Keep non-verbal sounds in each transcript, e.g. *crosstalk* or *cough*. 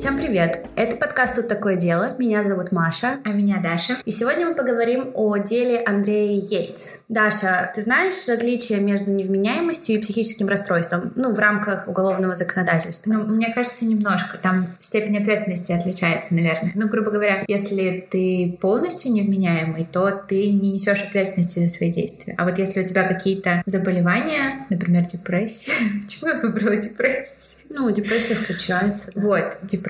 Всем привет! Это подкаст «Тут такое дело». Меня зовут Маша. А меня Даша. И сегодня мы поговорим о деле Андрея Йейтс. Даша, ты знаешь различия между невменяемостью и психическим расстройством? Ну, в рамках уголовного законодательства. Ну, мне кажется, немножко. Там степень ответственности отличается, наверное. Ну, грубо говоря, если ты полностью невменяемый, то ты не несешь ответственности за свои действия. А вот если у тебя какие-то заболевания, например, депрессия. *laughs* Почему я выбрала депрессию? Ну, депрессия включается. Вот, депрессия,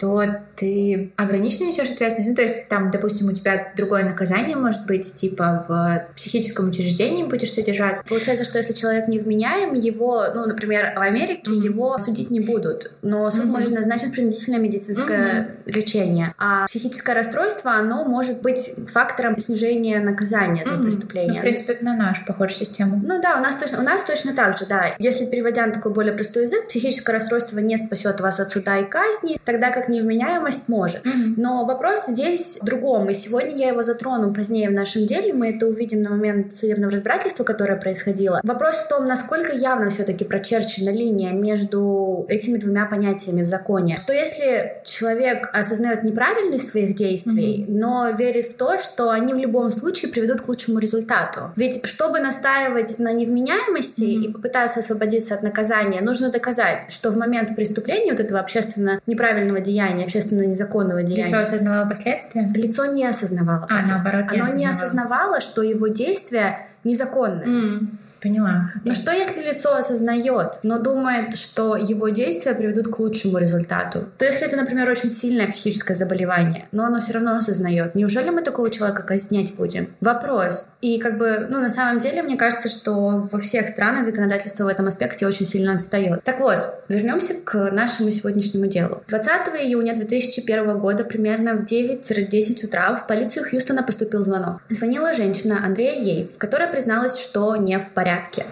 то ты ограниченно несешь ответственность. Ну, то есть, там, допустим, у тебя другое наказание может быть, типа в психическом учреждении будешь содержаться. Получается, что если человек невменяем, его, ну, например, в Америке mm-hmm. его судить не будут, но суд mm-hmm. может назначить принудительное медицинское mm-hmm. лечение. А психическое расстройство, оно может быть фактором снижения наказания mm-hmm. за преступление. Ну, в принципе, это на нашу похожую систему. Ну да, у нас точно, у нас точно так же, да. Если переводя на такой более простой язык, психическое расстройство не спасет вас от суда и казни, тогда как невменяемость может. Mm-hmm. Но вопрос здесь в другом, и сегодня я его затрону позднее в нашем деле, мы это увидим на момент судебного разбирательства, которое происходило. Вопрос в том, насколько явно все-таки прочерчена линия между этими двумя понятиями в законе. Что если человек осознает неправильность своих действий, mm-hmm. но верит в то, что они в любом случае приведут к лучшему результату. Ведь чтобы настаивать на невменяемости mm-hmm. и попытаться освободиться от наказания, нужно доказать, что в момент преступления вот этого общественно неправильного деяния, общественно незаконного деяния... Лицо осознавало последствия? Лицо не осознавало А, наоборот, не Оно осознавало. не осознавало, что его действия незаконны. Mm. Поняла. Но что если лицо осознает, но думает, что его действия приведут к лучшему результату? То если это, например, очень сильное психическое заболевание, но оно все равно осознает, неужели мы такого человека казнять будем? Вопрос. И как бы, ну, на самом деле, мне кажется, что во всех странах законодательство в этом аспекте очень сильно отстает. Так вот, вернемся к нашему сегодняшнему делу. 20 июня 2001 года примерно в 9-10 утра в полицию Хьюстона поступил звонок. Звонила женщина Андрея Йейтс, которая призналась, что не в порядке порядке.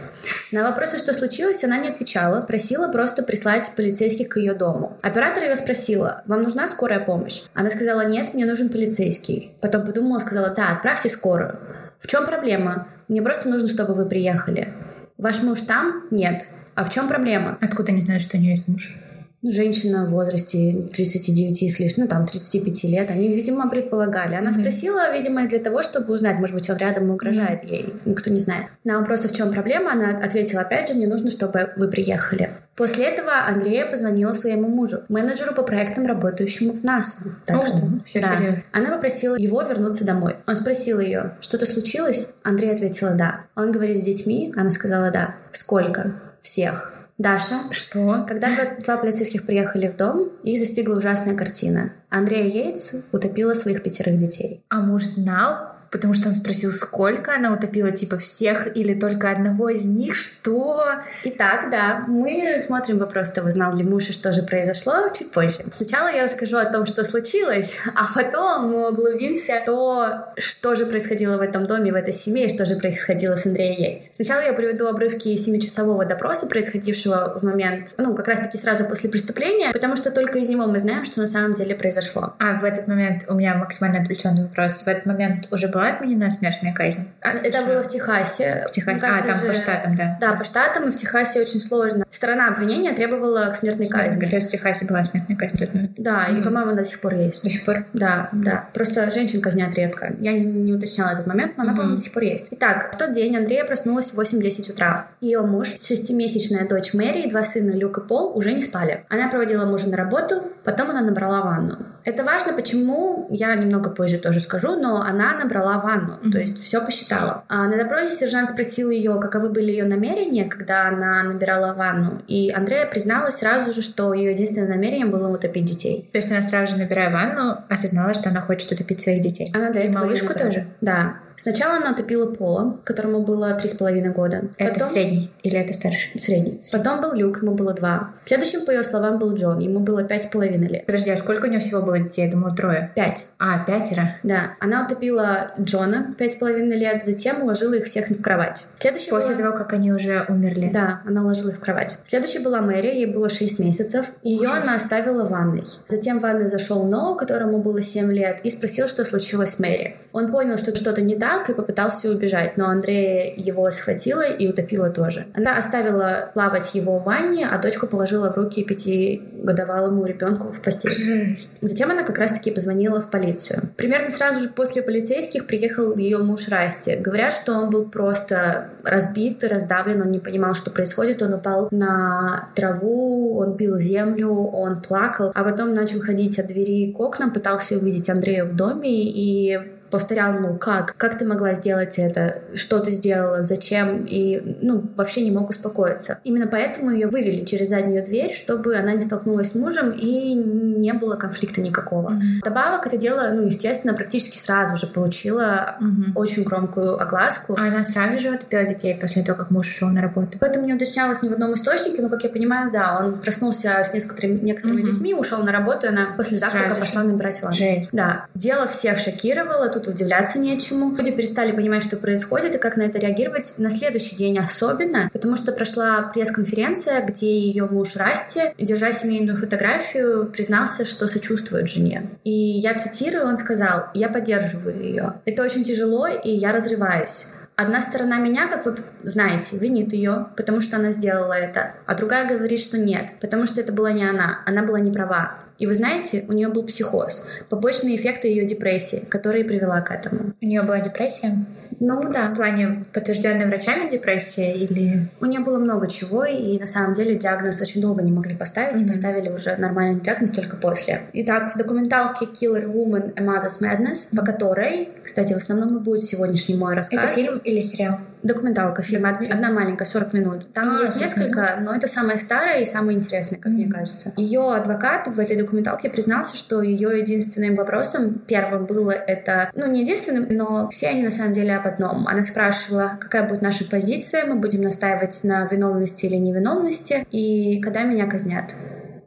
На вопросы, что случилось, она не отвечала, просила просто прислать полицейских к ее дому. Оператор ее спросила, вам нужна скорая помощь? Она сказала, нет, мне нужен полицейский. Потом подумала, сказала, да, отправьте скорую. В чем проблема? Мне просто нужно, чтобы вы приехали. Ваш муж там? Нет. А в чем проблема? Откуда они знают, что у нее есть муж? Женщина в возрасте 39 с лишним, ну там 35 лет, они, видимо, предполагали. Она mm-hmm. спросила, видимо, для того, чтобы узнать, может быть, он рядом угрожает mm-hmm. ей, никто не знает. На вопрос, в чем проблема, она ответила, опять же, мне нужно, чтобы вы приехали. После этого Андрея позвонила своему мужу, менеджеру по проектам, работающему в НАСА. Так oh, что, все да. серьезно. Она попросила его вернуться домой. Он спросил ее, что-то случилось? Андрей ответила «да». Он говорит с детьми? Она сказала «да». Сколько? Всех. Даша. Что? Когда два, полицейских приехали в дом, их застигла ужасная картина. Андрея Йейтс утопила своих пятерых детей. А муж знал? Потому что он спросил, сколько она утопила, типа всех или только одного из них, что? Итак, да, мы смотрим вопрос того, знал ли муж и что же произошло, чуть позже. Сначала я расскажу о том, что случилось, *laughs* а потом мы углубимся в то, что же происходило в этом доме, в этой семье, и что же происходило с Андреем Яйц. Сначала я приведу обрывки семичасового допроса, происходившего в момент, ну, как раз-таки сразу после преступления, потому что только из него мы знаем, что на самом деле произошло. А в этот момент у меня максимально отвлеченный вопрос. В этот момент уже был была отменена смертная казнь? А, это было в Техасе. В Техасе. А, там же... по штатам, да. Да, по штатам, и в Техасе очень сложно. Сторона обвинения требовала к смертной Смерть. казни. То есть в Техасе была смертная казнь? Да, mm-hmm. и, по-моему, до сих пор есть. До сих пор? Да, да. Просто женщин казнят редко. Я не уточняла этот момент, но она, mm-hmm. по-моему, до сих пор есть. Итак, в тот день Андрея проснулась в 8-10 утра. Ее муж, шестимесячная дочь Мэри и два сына Люк и Пол уже не спали. Она проводила мужа на работу, потом она набрала ванну. Это важно, почему, я немного позже тоже скажу, но она набрала ванну, mm-hmm. то есть все посчитала. А на допросе сержант спросил ее, каковы были ее намерения, когда она набирала ванну, и Андрея призналась сразу же, что ее единственным намерением было утопить детей. То есть она сразу же, набирая ванну, осознала, что она хочет утопить своих детей? Она для и этого малышку тоже? Да. Сначала она утопила Пола, которому было три с половиной года. Это Потом... средний или это старший? Средний. Потом был Люк, ему было два. Следующим, по ее словам, был Джон, ему было пять с половиной лет. Подожди, а сколько у нее всего было детей? Я думала, трое. Пять. А, пятеро? Да. Она утопила Джона в пять с половиной лет, затем уложила их всех в кровать. Следующая После была... того, как они уже умерли? Да, она уложила их в кровать. Следующая была Мэри, ей было шесть месяцев. Ее Ужас. она оставила в ванной. Затем в ванную зашел Ноу, которому было семь лет, и спросил, что случилось с Мэри. Он понял, что что-то не так, брак и попытался убежать, но Андрея его схватила и утопила тоже. Она оставила плавать его в ванне, а дочку положила в руки пятигодовалому ребенку в постель. Жесть. Затем она как раз-таки позвонила в полицию. Примерно сразу же после полицейских приехал ее муж Расти. Говорят, что он был просто разбит, раздавлен, он не понимал, что происходит. Он упал на траву, он пил землю, он плакал, а потом начал ходить от двери к окнам, пытался увидеть Андрея в доме и повторял, мол, как, как ты могла сделать это, что ты сделала, зачем, и, ну, вообще не мог успокоиться. Именно поэтому ее вывели через заднюю дверь, чтобы она не столкнулась с мужем и не было конфликта никакого. Мгм. Добавок это дело, ну, естественно, практически сразу же получила Мгм. очень громкую огласку. А она сразу же утопила детей после того, как муж ушел на работу? Об этом не уточнялось ни в одном источнике, но, как я понимаю, да, он проснулся с некоторыми, некоторыми Мгм. детьми, ушел на работу, и она после завтрака Сразу же. пошла набирать ванну. Жесть. Да, дело всех шокировало, тут удивляться нечему. Люди перестали понимать, что происходит и как на это реагировать на следующий день особенно, потому что прошла пресс-конференция, где ее муж Расти, держа семейную фотографию, признался, что сочувствует жене. И я цитирую, он сказал, «Я поддерживаю ее. Это очень тяжело, и я разрываюсь». Одна сторона меня, как вы знаете, винит ее, потому что она сделала это, а другая говорит, что нет, потому что это была не она, она была не права. И вы знаете, у нее был психоз, побочные эффекты ее депрессии, которая и привела к этому. У нее была депрессия? Ну В да, плане подтвержденной врачами депрессия или... у нее было много чего, и на самом деле диагноз очень долго не могли поставить, и Мгм. поставили уже нормальный диагноз только после. Итак, в документалке Killer Woman A Mother's Madness, по которой, кстати, в основном и будет сегодняшний мой рассказ. Это фильм или сериал? Документалка, фильм, од- одна маленькая, 40 минут. Там А, есть 40 несколько, но это самое старое и самое интересное, как мне Мгм. кажется. Ее адвокат в этой документалке признался, что ее единственным вопросом первым было это, ну не единственным, но все они на самом деле об одном. Она спрашивала, какая будет наша позиция, мы будем настаивать на виновности или невиновности, и когда меня казнят.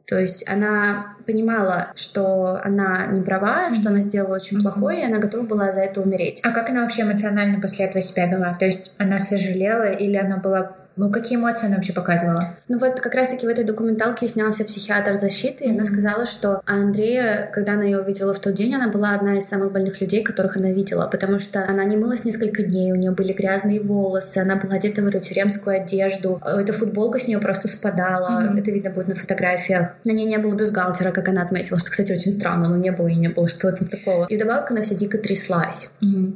То есть она понимала, что она не права, что она сделала очень Мгм. плохое, и она готова была за это умереть. А как она вообще эмоционально после этого себя вела? То есть она сожалела или она была... Ну, какие эмоции она вообще показывала? Ну вот как раз-таки в этой документалке снялся психиатр защиты, и она Мгм. сказала, что Андрея, когда она ее увидела в тот день, она была одна из самых больных людей, которых она видела, потому что она не мылась несколько дней, у нее были грязные волосы, она была одета в эту тюремскую одежду, э, эта футболка с нее просто спадала, Мгм. это видно будет на фотографиях. На ней не было бюстгальтера, как она отметила, что, кстати, очень странно, но не было и не было, что там такого. И вдобавок она вся дико тряслась.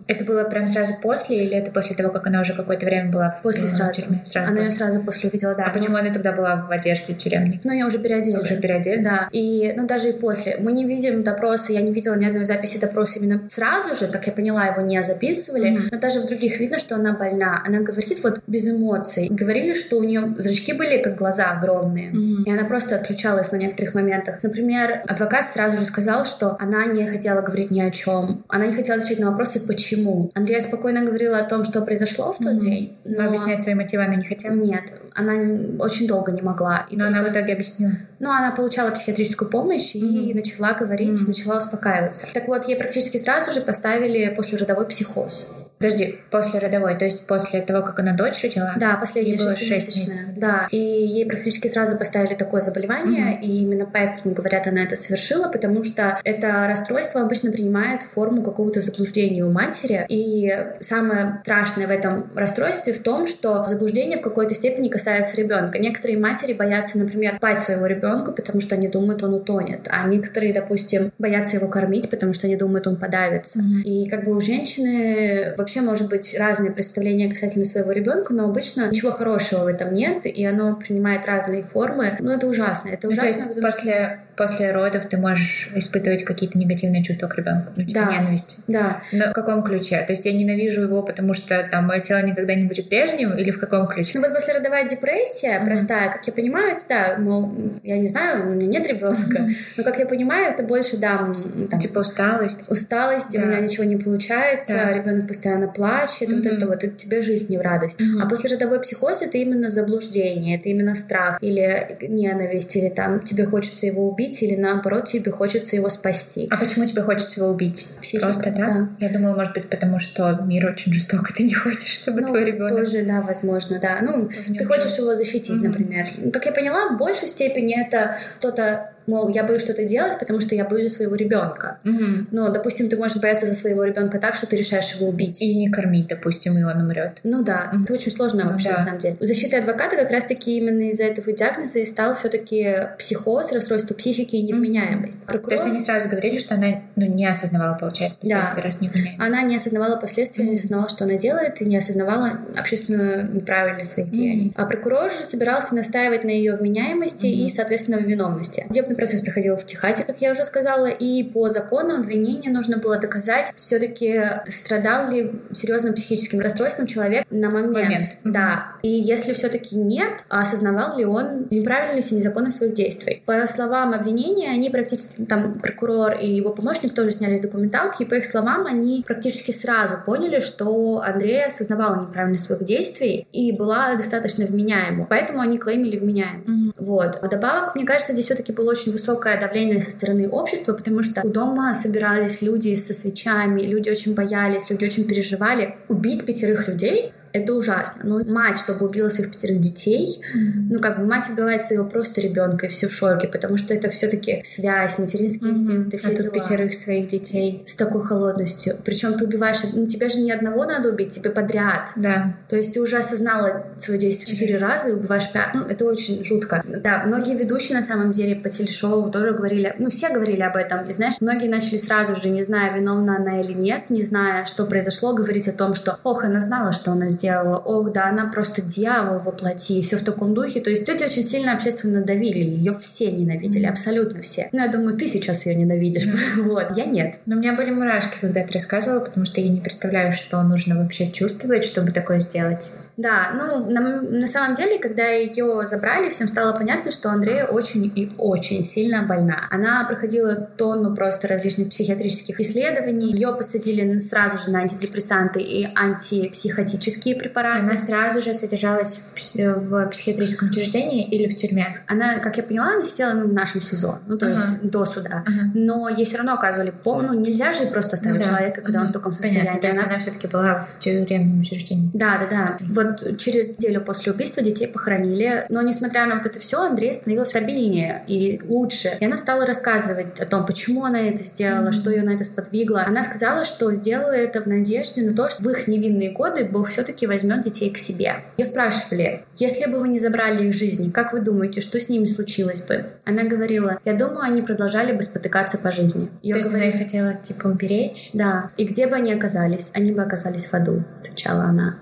Это было прям сразу после или это после того, как она уже какое-то время была в После э, сразу. тюрьме? Сразу она ее сразу после увидела, да. А почему Ну, она тогда была в одежде тюремной? ну, я уже переодели. Уже переодели? Да, и ну даже и после. Мы не видим допроса, я не видела ни одной записи допроса именно сразу же, как я поняла, его не записывали, Мгм. но даже в других видно, что она больна. Она говорит вот без эмоций. Говорили, что у нее зрачки были как глаза огромные. Мгм. И она просто отключалась на некоторых моментах. Например, адвокат сразу же сказал, что она не хотела говорить ни о чем. Она не хотела отвечать на вопросы «почему?». Андрея спокойно говорила о том, что произошло в тот Мгм. день. Но объяснять свои мотивы она не хотела? Нет, она очень долго не могла. И Но она в только- итоге объяснила. ну, она получала психиатрическую помощь и Мгм. начала говорить, Мгм. начала успокаиваться. Так вот, ей практически сразу же поставили послеродовой психоз. Подожди, после родовой, то есть после того, как она дочь родила? Да, последняя Ей было шестимесячная. шесть месяцев. Да, и ей практически сразу поставили такое заболевание, и именно поэтому, говорят, она это совершила, потому что это расстройство обычно принимает форму какого-то заблуждения у матери. И самое страшное в этом расстройстве в том, что заблуждение в какой-то степени касается ребенка. Некоторые матери боятся, например, спать своего ребенка, потому что они думают, он утонет, а некоторые, допустим, боятся его кормить, потому что они думают, он подавится. Мгм. И как бы у женщины вообще может быть разные представления касательно своего ребенка, но обычно ничего хорошего в этом нет, и оно принимает разные формы. Ну, это ужасно. Это Ну, то ужасно. есть потому что- после, после родов ты можешь испытывать какие-то негативные чувства к ребенку, ну, типа Да. ненависть. Да. Но в каком ключе? То есть я ненавижу его, потому что там мое тело никогда не будет прежним, или в каком ключе? Ну вот послеродовая депрессия Мгм. простая, как я понимаю, это да, мол, я не знаю, у меня нет ребенка, но как я понимаю, это больше, да, там, Типа усталость. усталость, у Да. меня ничего не получается, Да. ребенок постоянно плачет, вот Мгм. это вот, это тебе жизнь не в радость. Мгм. А послеродовой психоз это именно заблуждение, это именно страх или ненависть, или там тебе хочется его убить, или наоборот тебе хочется его спасти. А почему тебе хочется его убить? Психика, Просто так? да. Я думала, может быть, потому что мир очень жесток, и ты не хочешь, чтобы Ну, твой ребенок тоже, да, возможно, да. Ну, ты хочешь его защитить, Мгм. например. Как я поняла, в большей степени это что-то мол, я боюсь что-то делать, потому что я боюсь своего ребенка. Мгм. Но, допустим, ты можешь бояться за своего ребенка так, что ты решаешь его убить. И не кормить, допустим, и он умрет. Ну да, Мгм. это очень сложно Ну вообще да. на самом деле. У защиты адвоката как раз-таки именно из-за этого диагноза и стал все-таки психоз, расстройство психики и невменяемость. То есть они сразу говорили, что она ну, не осознавала, получается, последствия, Да. раз не вменяема. Она не осознавала последствия, не осознавала, что она делает, и не осознавала общественно неправильность своих деяний. А прокурор же собирался настаивать на ее вменяемости и, соответственно, виновности. Судебный процесс проходил в Техасе, как я уже сказала, и по закону обвинения нужно было доказать, все-таки страдал ли серьезным психическим расстройством человек на момент. Момент. Да. И если все-таки нет, а осознавал ли он неправильность и незаконность своих действий. По словам обвинения, они практически, там, прокурор и его помощник тоже сняли документалки, и по их словам, они практически сразу поняли, что Андрей осознавала неправильность своих действий и была достаточно вменяема. Поэтому они клеймили вменяемость. Вот. Вдобавок, мне кажется, здесь все-таки было очень высокое давление со стороны общества, потому что у дома собирались люди со свечами, люди очень боялись, люди очень переживали. Убить пятерых людей это ужасно. Но мать, чтобы убила своих пятерых детей, ну как бы мать убивает своего просто ребенка, и все в шоке, потому что это все-таки связь, материнские инстинкты, все а тут дела. пятерых своих детей. С такой холодностью. Причем ты убиваешь, ну тебе же не одного надо убить, тебе подряд. Да. То есть ты уже осознала свое действие четыре раза и убиваешь пять. Ну, это очень жутко. Да, многие ведущие на самом деле по телешоу тоже говорили, ну, все говорили об этом. И знаешь, многие начали сразу же, не зная, виновна она или нет, не зная, что произошло, говорить о том, что, ох, она знала, что она сделала, ох, да, она просто дьявол воплоти, и все в таком духе. То есть люди очень сильно общественно давили, ее все ненавидели, абсолютно все. Ну, я думаю, ты сейчас ее ненавидишь. *laughs* Вот, я нет. Но у меня были мурашки, когда ты рассказывала, потому что я не представляю, что нужно вообще чувствовать, чтобы такое сделать. Да, ну, на, на самом деле, когда ее забрали, всем стало понятно, что Андрея очень и очень сильно больна. Она проходила тонну просто различных психиатрических исследований. Ее посадили сразу же на антидепрессанты и антипсихотические препараты. Она сразу же содержалась в, пс- в психиатрическом учреждении или в тюрьме? Она, как я поняла, она сидела ну, в нашем СИЗО, ну, то Ага. есть до суда. Ага. Но ей все равно оказывали пол... Ну, нельзя же просто оставить Ну да. человека, когда он в таком состоянии. Понятно, то есть Она- она все-таки была в тюремном учреждении. Да, да, да. Вот через неделю после убийства детей похоронили. Но несмотря на вот это все, Андрей становился стабильнее и лучше. И она стала рассказывать о том, почему она это сделала, что ее на это сподвигло. Она сказала, что сделала это в надежде на то, что в их невинные годы Бог все-таки возьмет детей к себе. Ее спрашивали, если бы вы не забрали их жизни, как вы думаете, что с ними случилось бы? Она говорила, я думаю, они продолжали бы спотыкаться по жизни. Её то есть она говорили- их хотела, типа, уберечь? да, и где бы они оказались? Они бы оказались в аду, отвечала она.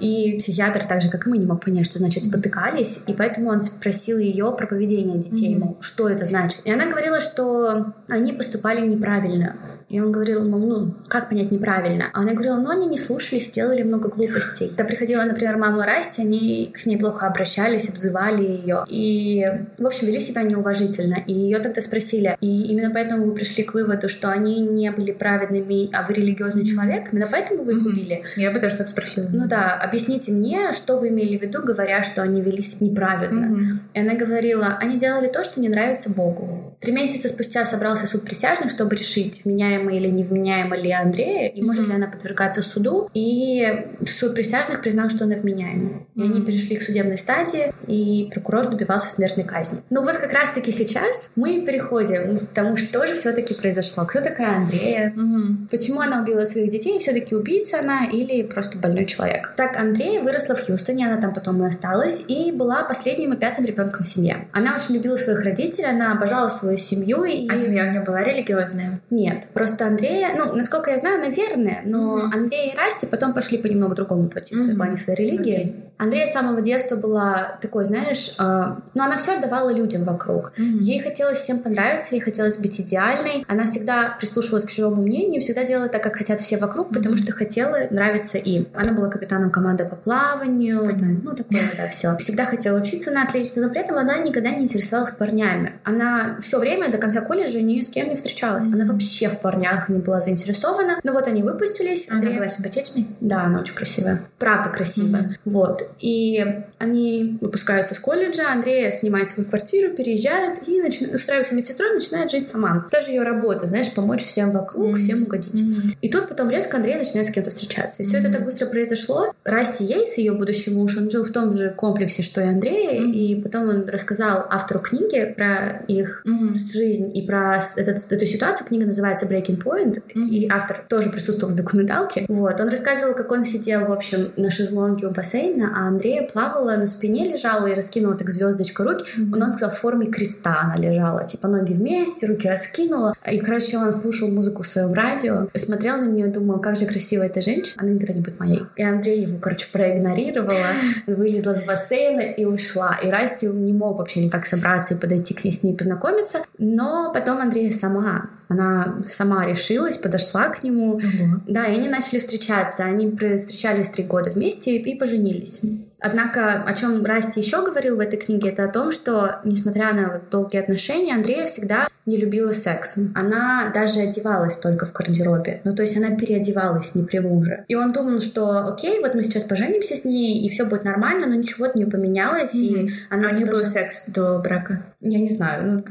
И психиатр, так же, как и мы, не мог понять, что значит спотыкались, и поэтому он спросил ее про поведение детей, Мгм. мол, что это значит. И она говорила, что они поступали неправильно. И он говорил, мол, ну, как понять неправильно? А она говорила, ну, они не слушались, делали много глупостей. Когда приходила, например, мама Расти, они к ней плохо обращались, обзывали ее. И, в общем, вели себя неуважительно. И ее тогда спросили, и именно поэтому вы пришли к выводу, что они не были праведными, а вы религиозный человек? Именно поэтому вы их убили? Я бы тоже что-то спросила. Ну да, объясните мне, что вы имели в виду, говоря, что они вели себя неправедно. И она говорила, они делали то, что не нравится Богу. Три месяца спустя собрался суд присяжных, чтобы решить, вменяемо или невменяемо ли Андрея, и может ли она подвергаться суду. И суд присяжных признал, что она вменяема. И они перешли к судебной стадии, и прокурор добивался смертной казни. Ну вот как раз-таки сейчас мы переходим к тому, что же все-таки произошло. Кто такая Андрея? Почему она убила своих детей? Все-таки убийца она или просто больной человек? Так, Андрея выросла в Хьюстоне, она там потом и осталась, и была последним и пятым ребенком в семье. Она очень любила своих родителей, она обожала свою семью. И... А семья у нее была религиозная? Нет, просто Андрея, ну, насколько я знаю, наверное, но Мгм. Андрей и Расти потом пошли по немного другому пути в плане своей религии. Окей. Андрея с самого детства была такой, знаешь, э, ну, она все отдавала людям вокруг. Мгм. Ей хотелось всем понравиться, ей хотелось быть идеальной. Она всегда прислушивалась к чужому мнению, всегда делала так, как хотят все вокруг, потому что хотела нравиться им. Она была капитаном команды по плаванию, там, ну такое да, все. Всегда хотела учиться на отлично, но при этом она никогда не интересовалась парнями. Она все время до конца колледжа ни с кем не встречалась. Она вообще в порно парнях не была заинтересована. Но вот они выпустились. Она была симпатичной? Да, она очень красивая. Правда красивая. Mm-hmm. Вот. И они выпускаются с колледжа, Андрея снимает свою квартиру, переезжает и начинает, устраивается медсестрой, начинает жить сама. Даже ее работа, знаешь, помочь всем вокруг, mm-hmm. всем угодить. Mm-hmm. И тут потом резко Андрей начинает с кем-то встречаться. И все mm-hmm. это так быстро произошло. Расти Ейс, ее будущий муж, он жил в том же комплексе, что и Андрей, mm-hmm. и потом он рассказал автору книги про их mm-hmm. жизнь и про этот, эту ситуацию. Книга называется Breaking Point, mm-hmm. и автор тоже присутствовал в документалке. Вот, он рассказывал, как он сидел, в общем, на шезлонге у бассейна, а Андрея плавала на спине, лежала и раскинула так звездочку руки. Mm-hmm. Он, он сказал, в форме креста она лежала, типа ноги вместе, руки раскинула. И, короче, он слушал музыку в своем радио, смотрел на нее, думал, как же красивая эта женщина, она никогда не будет моей. И Андрей его, короче, проигнорировала, *laughs* вылезла с бассейна и ушла. И Расти не мог вообще никак собраться и подойти к ней, с ней познакомиться. Но потом Андрея сама она сама решилась, подошла к нему. Угу. Да, и они начали встречаться. Они встречались три года вместе и поженились. Однако, о чем Расти еще говорил в этой книге, это о том, что, несмотря на долгие отношения, Андрея всегда не любила секс. Она даже одевалась только в гардеробе. Ну, то есть она переодевалась не при муже. И он думал, что окей, вот мы сейчас поженимся с ней, и все будет нормально, но ничего не поменялось. Mm-hmm. И она а у них был секс до брака? Я не знаю. Ну, *laughs*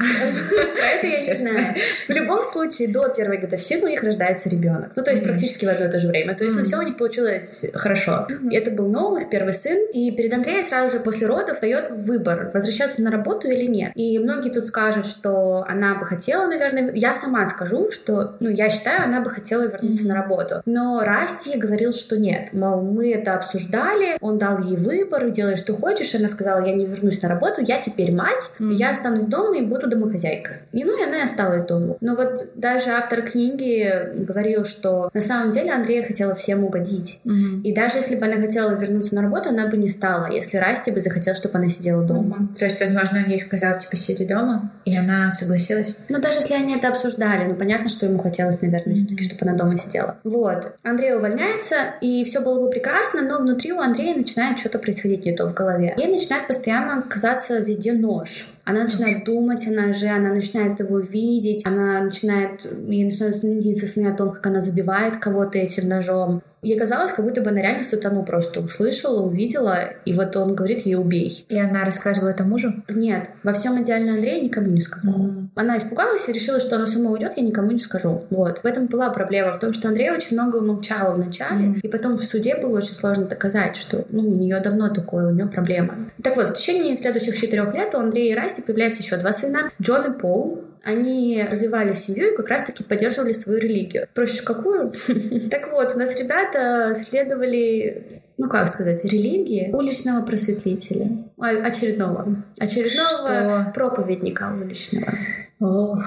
это я не знаю. В любом случае, до первой годовщины у них рождается ребенок. Ну, то есть практически в одно и то же время. То есть, ну, все у них получилось хорошо. И это был новый, их первый сын. И перед Андреем сразу же после родов дает выбор, возвращаться на работу или нет. И многие тут скажут, что она бы хотела, наверное... Я сама скажу, что, ну, я считаю, она бы хотела вернуться на работу. Но Расти говорил, что нет. Мол, мы это обсуждали, он дал ей выбор, делай, что хочешь. Она сказала, я не вернусь на работу, я теперь мать, я останусь дома и буду домохозяйкой. И ну, и она и осталась дома. Но вот даже автор книги говорил, что на самом деле Андрея хотела всем угодить. Mm-hmm. И даже если бы она хотела вернуться на работу, она бы не стала, если Расти бы захотел, чтобы она сидела дома. Mm-hmm. То есть, возможно, он ей сказал, типа, сиди дома, и она согласилась? Ну, даже если они это обсуждали, ну, понятно, что ему хотелось, наверное, mm-hmm. все-таки, чтобы она дома сидела. Вот. Андрей увольняется, и все было бы прекрасно, но внутри у Андрея начинает что-то происходить не то в голове. Ей начинает постоянно казаться везде нож. Она начинает думать о ноже, она начинает его видеть, она начинает, ей начинают сниться сны о том, как она забивает кого-то этим ножом. Ей казалось, как будто бы она реально сатану просто услышала, увидела, и вот он говорит ей «убей». И она рассказывала это мужу? Нет. Во всем идеально Андрея никому не сказала. Mm. Она испугалась и решила, что она сама уйдет, я никому не скажу. Вот. В этом была проблема, в том, что Андрей очень много умолчала вначале, mm. и потом в суде было очень сложно доказать, что ну, у нее давно такое, у нее проблема. Так вот, в течение следующих четырех лет у Андрея и Расти появляется еще два сына, Джон и Пол. Они развивали семью и как раз-таки поддерживали свою религию. Проще какую? *laughs* Так вот, у нас ребята следовали ну как сказать, религии уличного просветлителя, а, очередного, очередного проповедника уличного. Ох.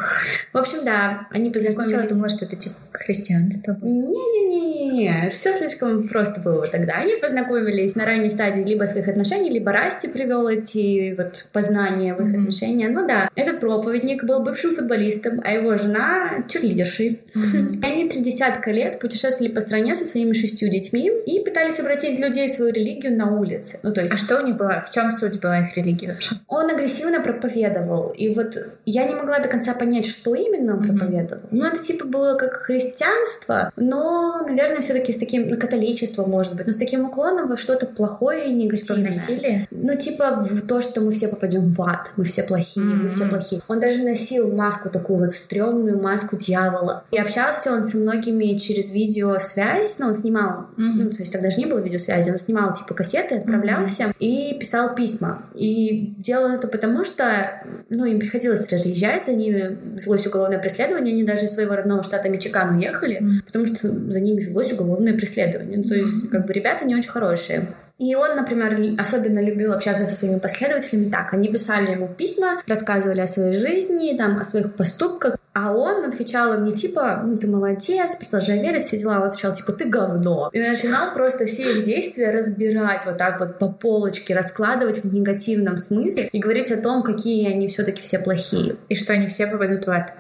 В общем, да, они познакомились. Я думала, что это типа христианство. Не-не-не, все слишком просто было тогда. Они познакомились на ранней стадии либо своих отношений, либо Расти привел эти вот познания в их mm-hmm. отношения. Ну да, этот проповедник был бывшим футболистом, а его жена черлидершей. Mm-hmm. Они три десятка лет путешествовали по стране со своими шестью детьми и пытались обратить людей в свою религию на улице. Ну то есть... А что у них было? В чем суть была их религии вообще? Он агрессивно проповедовал. И вот я не могла до конца понять, что именно он проповедовал. Ну, это типа было как христианство, но, наверное, все-таки с таким, ну, католичество, может быть, но с таким уклоном во что-то плохое и негативное. Типа? Ну, типа в то, что мы все попадем в ад, мы все плохие, mm-hmm. мы все плохие. Он даже носил маску такую вот стрёмную маску дьявола. И общался он со многими через видеосвязь, ну, он снимал, mm-hmm. ну, то есть тогда же не было видеосвязи, он снимал типа кассеты, отправлялся mm-hmm. и писал письма. И делал это потому, что, ну, им приходилось разъезжать, за ними велось уголовное преследование, они даже из своего родного штата Мичиган уехали, потому что за ними велось уголовное преследование. Ну, то есть, как бы, ребята не очень хорошие. И он, например, особенно любил общаться со своими последователями так. Они писали ему письма, рассказывали о своей жизни, там, о своих поступках, а он отвечал им не типа, ну ты молодец, продолжай верить, все дела. Он отвечал типа, ты говно. И начинал просто все их действия разбирать вот так вот по полочке, раскладывать в негативном смысле и говорить о том, какие они все-таки все плохие. И что они все попадут в ад.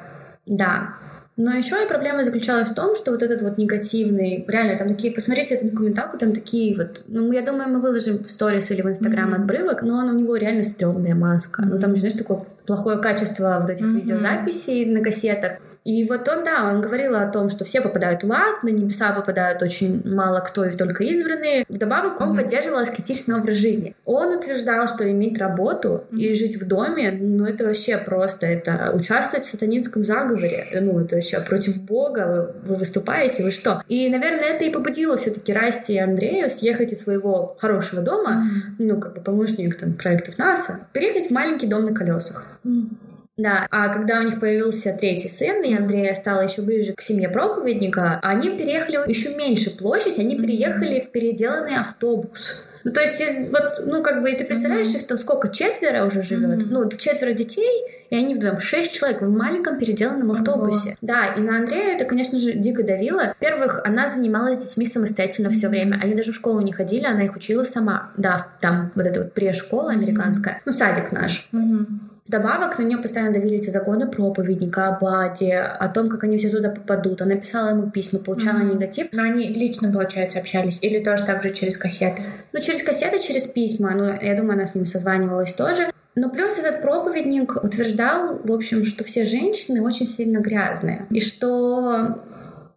Да. Но еще и проблема заключалась в том, что вот этот вот негативный, реально, там такие, посмотрите эту документалку, там такие вот, ну, я думаю, мы выложим в сторис или в инстаграм mm-hmm. отбрывок, но он, у него реально стрёмная маска. Mm-hmm. Ну, там, знаешь, такое плохое качество вот этих mm-hmm. видеозаписей на кассетах. И вот он, да, он говорил о том, что все попадают в ад, на небеса попадают очень мало кто и только избранные. Вдобавок он mm-hmm. поддерживал аскетичный образ жизни. Он утверждал, что иметь работу mm-hmm. и жить в доме, ну это вообще просто, это участвовать в сатанинском заговоре. Ну это вообще против Бога, вы, вы выступаете, вы что? И, наверное, это и побудило все-таки Расти и Андрею съехать из своего хорошего дома, mm-hmm. ну как бы помощник там проектов НАСА, переехать в маленький дом на колесах. Mm-hmm. Да, а когда у них появился третий сын, и Андрея стала еще ближе к семье проповедника, они переехали еще меньше площадь, они переехали в переделанный автобус. Ну, то есть, из, вот, ну, как бы, ты представляешь, mm-hmm. их там сколько, четверо уже живет? Mm-hmm. Ну, четверо детей, и они вдвоем, шесть человек в маленьком переделанном автобусе. Ого. Да, и на Андрея это, конечно же, дико давило. Во-первых, она занималась детьми самостоятельно mm-hmm. все время. Они даже в школу не ходили, она их учила сама. Да, там вот эта вот прешкола американская. Mm-hmm. Ну, садик наш. Mm-hmm. Вдобавок на нее постоянно давили эти законы проповедника, абаде, о том, как они все туда попадут. Она писала ему письма, получала mm-hmm. негатив. Но они лично, получается, общались? Или тоже так же через кассеты? Ну, через кассеты, через письма. Ну, я думаю, она с ними созванивалась тоже. Но плюс этот проповедник утверждал, в общем, что все женщины очень сильно грязные. И что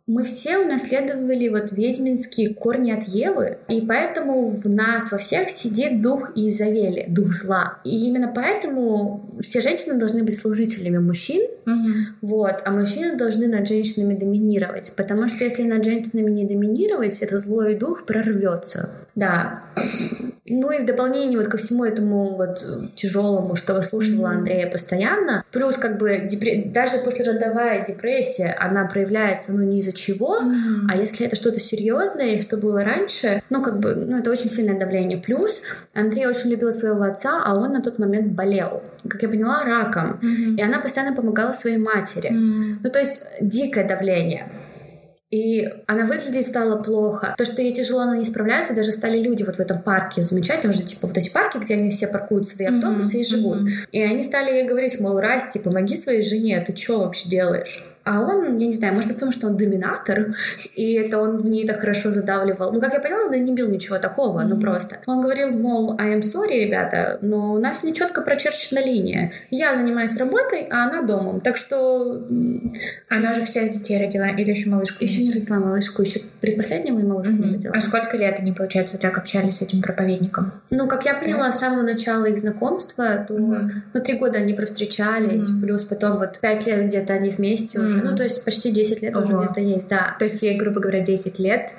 мы все унаследовали вот ведьминские корни от Евы, и поэтому в нас во всех сидит дух Изавели, дух зла. И именно поэтому все женщины должны быть служителями мужчин, угу. вот, а мужчины должны над женщинами доминировать, потому что если над женщинами не доминировать, этот злой дух прорвется. Да. Ну и в дополнение вот ко всему этому вот тяжелому, что выслушивала mm-hmm. Андрея постоянно, плюс как бы депр... даже послеродовая депрессия, она проявляется, ну, не из-за чего, mm-hmm. а если это что-то серьезное, что было раньше, ну, как бы, ну, это очень сильное давление. Плюс Андрей очень любил своего отца, а он на тот момент болел, как я поняла, раком. Mm-hmm. И она постоянно помогала своей матери. Mm-hmm. Ну, то есть дикое давление. И она выглядеть стала плохо. То, что ей тяжело, она не справляется, даже стали люди вот в этом парке замечать, там же типа вот эти парки, где они все паркуют свои автобусы mm-hmm. и живут. Mm-hmm. И они стали ей говорить, мол, Расти, помоги своей жене, ты что вообще делаешь? А он, я не знаю, может быть, потому что он доминатор, *laughs* и это он в ней так хорошо задавливал. Ну, как я поняла, он не бил ничего такого, ну просто. Он говорил, мол, I am sorry, ребята, но у нас не четко прочерчена линия. Я занимаюсь работой, а она домом. Так что... Она же всех детей родила или еще малышку? Еще не родила малышку, еще предпоследнего и малышку mm-hmm. не родила. А сколько лет они, получается, так общались с этим проповедником? Ну, как я поняла, с самого начала их знакомства, то, mm-hmm. ну, три года они провстречались, mm-hmm. плюс потом вот пять лет где-то они вместе mm-hmm. уже уже. Ну, то есть почти 10 лет Ого. уже где-то есть, да. То есть ей, грубо говоря, 10 лет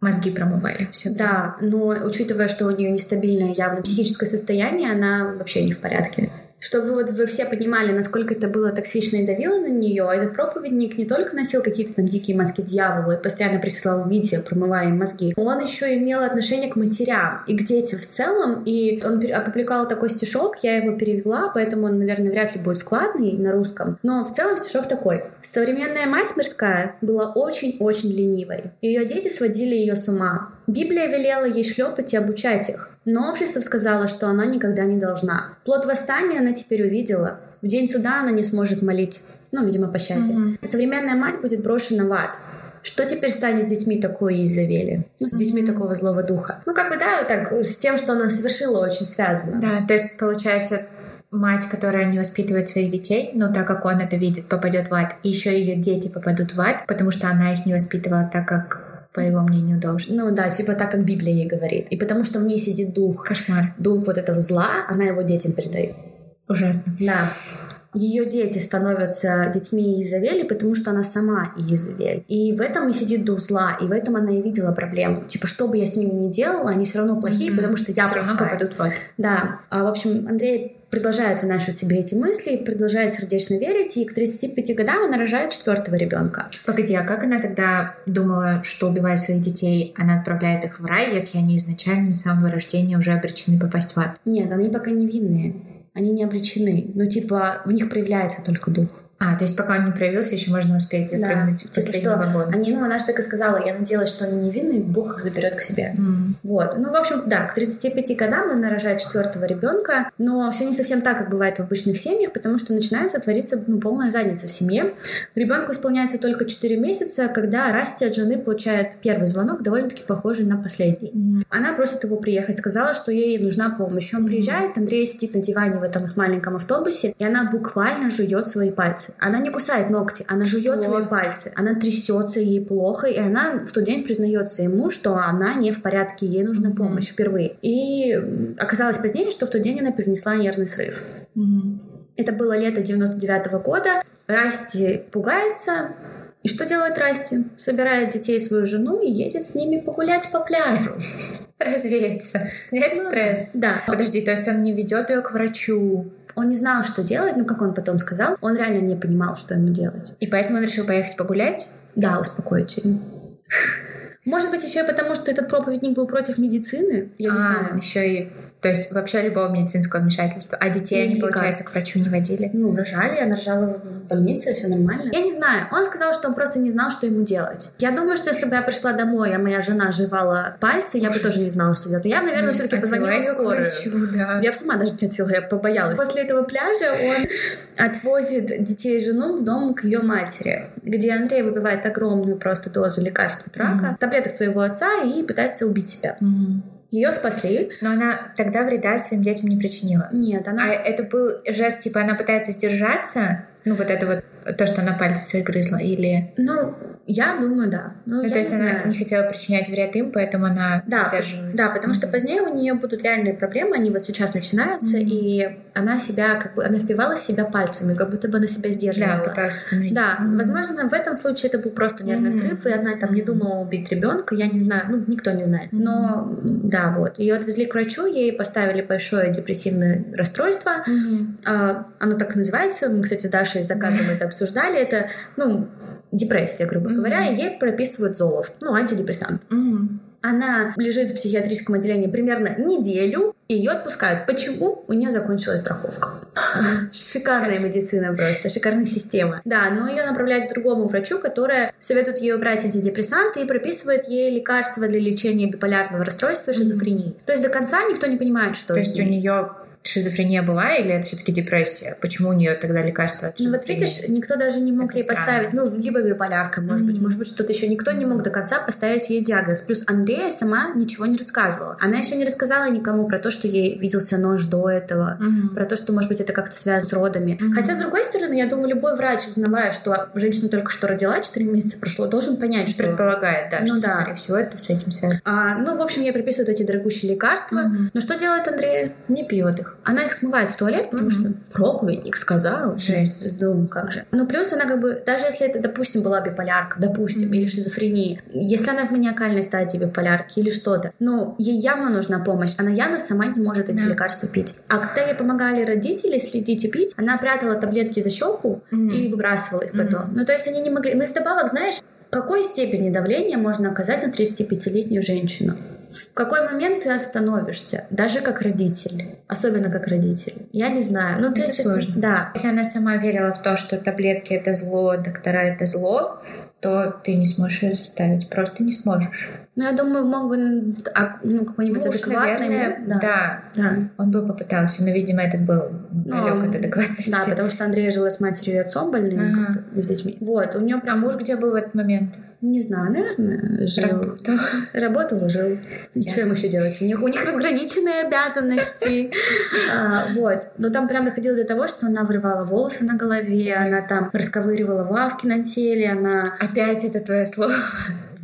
мозги промывали. Все да, но учитывая, что у нее нестабильное явно психическое состояние, она вообще не в порядке чтобы вот вы все понимали, насколько это было токсично и давило на нее, этот проповедник не только носил какие-то там дикие маски дьявола и постоянно присылал видео, промывая им мозги, он еще имел отношение к матерям и к детям в целом, и он опубликовал такой стишок, я его перевела, поэтому он, наверное, вряд ли будет складный на русском, но в целом стишок такой. Современная мать мирская была очень-очень ленивой. Ее дети сводили ее с ума. Библия велела ей шлепать и обучать их. Но общество сказало, что она никогда не должна. Плод восстания она теперь увидела. В день суда она не сможет молить. Ну, видимо, пощаде. Mm-hmm. Современная мать будет брошена в ад. Что теперь станет с детьми такой Изавели? Ну, с детьми такого злого духа. Ну, как бы, да, так, с тем, что она совершила, очень связано. Да, то есть, получается, мать, которая не воспитывает своих детей, но так как он это видит, попадет в ад, и еще ее дети попадут в ад, потому что она их не воспитывала так, как по его мнению, должен. Ну да, типа так, как Библия ей говорит. И потому что в ней сидит дух. Кошмар. Дух вот этого зла, она его детям передает. Ужасно. Да. Ее дети становятся детьми Изавели, потому что она сама Изавель. И в этом и сидит дух зла, и в этом она и видела проблему. Типа, что бы я с ними ни делала, они все равно плохие, mm-hmm. потому что я все равно попадут в ад. Да. А, в общем, Андрей продолжает вынашивать себе эти мысли, продолжает сердечно верить, и к 35 годам она рожает четвертого ребенка. Погоди, а как она тогда думала, что убивая своих детей, она отправляет их в рай, если они изначально с самого рождения уже обречены попасть в ад? Нет, они пока невинные. Они не обречены. Но типа в них проявляется только дух. А, то есть пока он не проявился, еще можно успеть запрыгнуть да. в типа, вагон. Они, ну, она же так и сказала, я надеялась, что они невинны, Бог их заберет к себе. Mm. Вот. Ну, в общем, да, к 35 годам она рожает четвертого ребенка, но все не совсем так, как бывает в обычных семьях, потому что начинается твориться ну, полная задница в семье. Ребенку исполняется только 4 месяца, когда Расти от жены получает первый звонок, довольно-таки похожий на последний. Mm. Она просит его приехать, сказала, что ей нужна помощь. Он приезжает, Андрей сидит на диване в этом их маленьком автобусе, и она буквально жует свои пальцы пальцы. Она не кусает ногти, она жует свои пальцы. Она трясется, ей плохо, и она в тот день признается ему, что она не в порядке, ей нужна mm-hmm. помощь впервые. И оказалось позднее, что в тот день она перенесла нервный срыв. Mm-hmm. Это было лето 99 -го года. Расти пугается, и что делает Расти? Собирает детей свою жену и едет с ними погулять по пляжу. Развеяться, снять ну, стресс. Да. Подожди, то есть он не ведет ее к врачу? Он не знал, что делать, ну, как он потом сказал, он реально не понимал, что ему делать. И поэтому он решил поехать погулять? Да, успокоить ее. *laughs* Может быть, еще и потому, что этот проповедник был против медицины. Я не а, знаю. Еще и то есть вообще любого медицинского вмешательства. А детей они, получается, к врачу не водили? Ну, рожали, она рожала в больнице, все нормально. Я не знаю. Он сказал, что он просто не знал, что ему делать. Я думаю, что если бы я пришла домой, а моя жена жевала пальцы, я бы тоже не знала, что делать. Я, наверное, ну, все-таки позвонила в скорую. Врачу, да. Я сама даже не отвела, я побоялась. После этого пляжа он отвозит детей и жену в дом к ее матери, где Андрей выпивает огромную просто дозу лекарства от рака, mm-hmm. таблеток своего отца и пытается убить себя. Mm-hmm. Ее спасли. Но она тогда вреда своим детям не причинила. Нет, она... А это был жест, типа, она пытается сдержаться? Ну, вот это вот то, что она пальцы свои грызла, или... Ну, я думаю, да. Ну, ну то есть не она знаю. не хотела причинять вред им, поэтому она да, сдерживалась. Да, потому mm-hmm. что позднее у нее будут реальные проблемы, они вот сейчас начинаются, mm-hmm. и она себя, как бы, она впивала себя пальцами, как будто бы она себя сдерживала. Да, пыталась остановить. Да, mm-hmm. возможно, в этом случае это был просто нервный mm-hmm. срыв, и она там не думала убить ребенка, я не знаю, ну, никто не знает. Но, mm-hmm. да, вот. Ее отвезли к врачу, ей поставили большое депрессивное расстройство. Mm-hmm. А, оно так называется, мы, кстати, с Дашей за кадром это обсуждали, это, ну, депрессия, грубо mm-hmm. говоря, и ей прописывают золов, ну, антидепрессант. Mm-hmm. Она лежит в психиатрическом отделении примерно неделю, и ее отпускают. Почему? У нее закончилась страховка. Шикарная медицина просто, шикарная система. Да, но ее направляют к другому врачу, которая советует ей брать антидепрессанты и прописывает ей лекарства для лечения биполярного расстройства шизофрении. То есть до конца никто не понимает, что... То есть у нее шизофрения была или это все-таки депрессия? Почему у нее тогда лекарства от Ну вот видишь, никто даже не мог это ей странно. поставить, ну, либо биполярка, может mm-hmm. быть, может быть, что-то еще. Никто не мог до конца поставить ей диагноз. Плюс Андрея сама ничего не рассказывала. Она еще не рассказала никому про то, что ей виделся нож до этого, mm-hmm. про то, что, может быть, это как-то связано с родами. Mm-hmm. Хотя, с другой стороны, я думаю, любой врач, узнавая, что женщина только что родила, 4 месяца прошло, должен понять, что... Предполагает, да, ну, что, да. скорее всего, это с этим связано. А, ну, в общем, ей приписывают эти дорогущие лекарства. Mm-hmm. Но что делает Андрея? Не пьет их. Она их смывает в туалет, потому mm-hmm. что проповедник сказал. Жесть. Думаю, как же. Ну, плюс она как бы, даже если это, допустим, была биполярка, допустим, mm-hmm. или шизофрения, если она в маниакальной стадии биполярки или что-то, ну, ей явно нужна помощь. Она явно сама не может эти yeah. лекарства пить. А когда ей помогали родители следить и пить, она прятала таблетки за щеку mm-hmm. и выбрасывала их потом. Mm-hmm. Ну, то есть они не могли... Ну, и вдобавок, знаешь, какой степени давления можно оказать на 35-летнюю женщину? В какой момент ты остановишься, даже как родитель, особенно как родитель? Я не знаю. Ну, это есть сложно. Да. Если она сама верила в то, что таблетки это зло, доктора это зло, то ты не сможешь ее заставить. Просто не сможешь. Ну, я думаю, мог бы а, ну, какой-нибудь ну, адекватный. Наверное, да. да. да. Он бы попытался, но, видимо, этот был далек ну, от адекватности. Да, потому что Андрей жила с матерью и отцом больными, ага. с детьми. Вот, у нее прям муж где был в этот момент? Не знаю, наверное, жил. Работал. Работал и жил. Ясно. Что ему еще делать? У них, у них разграниченные обязанности. *laughs* а, вот. Но там прям доходило до того, что она вырывала волосы на голове, она там расковыривала лавки на теле, она... Опять это твое слово.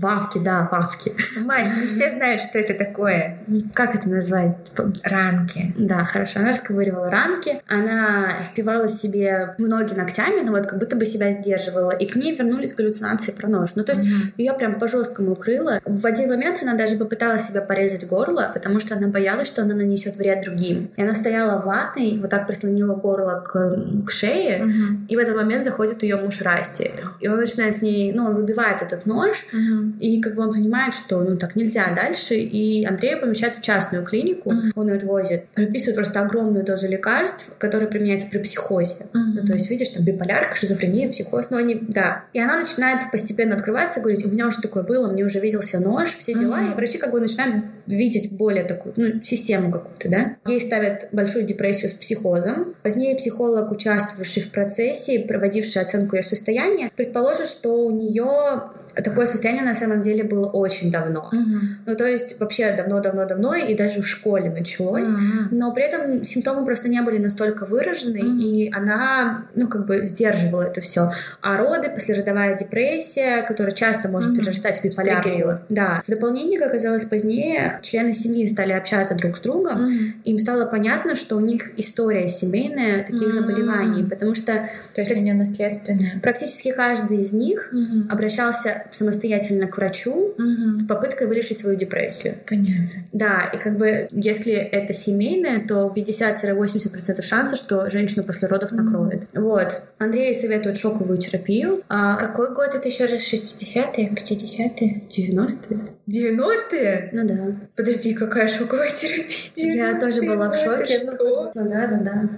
Вавки, да, вавки. Маш, не все знают, что это такое. Как это назвать? Ранки. Да, хорошо. Она расковыривала ранки, она впивала себе ноги ногтями, но вот как будто бы себя сдерживала, и к ней вернулись галлюцинации про нож. Ну, то есть mm-hmm. ее прям по-жесткому укрыло. В один момент она даже попыталась себя порезать горло, потому что она боялась, что она нанесет вред другим. И она стояла ватной, вот так прислонила горло к, к шее, mm-hmm. и в этот момент заходит ее муж Расти. И он начинает с ней, ну, он выбивает этот нож, mm-hmm и как бы он понимает, что ну так нельзя дальше, и Андрея помещают в частную клинику, mm-hmm. он ее отвозит, прописывает просто огромную дозу лекарств, которые применяются при психозе. Mm-hmm. Ну, то есть, видишь, там биполярка, шизофрения, психоз, но они, да. И она начинает постепенно открываться, говорить, у меня уже такое было, мне уже виделся нож, все дела, mm-hmm. и врачи как бы начинают видеть более такую, ну, систему какую-то, да. Ей ставят большую депрессию с психозом. Позднее психолог, участвовавший в процессе, проводивший оценку ее состояния, предположит, что у нее такое состояние на самом деле было очень давно. Угу. Ну, то есть вообще давно-давно-давно, и даже в школе началось. Мгм. Но при этом симптомы просто не были настолько выражены, Мгм. и она, ну, как бы сдерживала это все. А роды, послеродовая депрессия, которая часто может Мгм. перерастать в. Стригерила. Да. В дополнение, как оказалось позднее, члены семьи стали общаться друг с другом, Мгм. им стало понятно, что у них история семейная таких М. заболеваний, потому что То есть у нее наследственная. практически каждый из них Мгм. обращался самостоятельно к врачу Мгм. с попыткой вылечить свою депрессию. Понятно. Да, и как бы если это семейное, то 50-80% шанса, что женщину после родов накроет. Вот. Андрей советует шоковую терапию. А Какой год это еще раз? 60-е, 50-е? 90-е? 90-е? Ну да. Подожди, какая шоковая терапия? Я тоже была в 90-е, шоке. Ну да, да, да.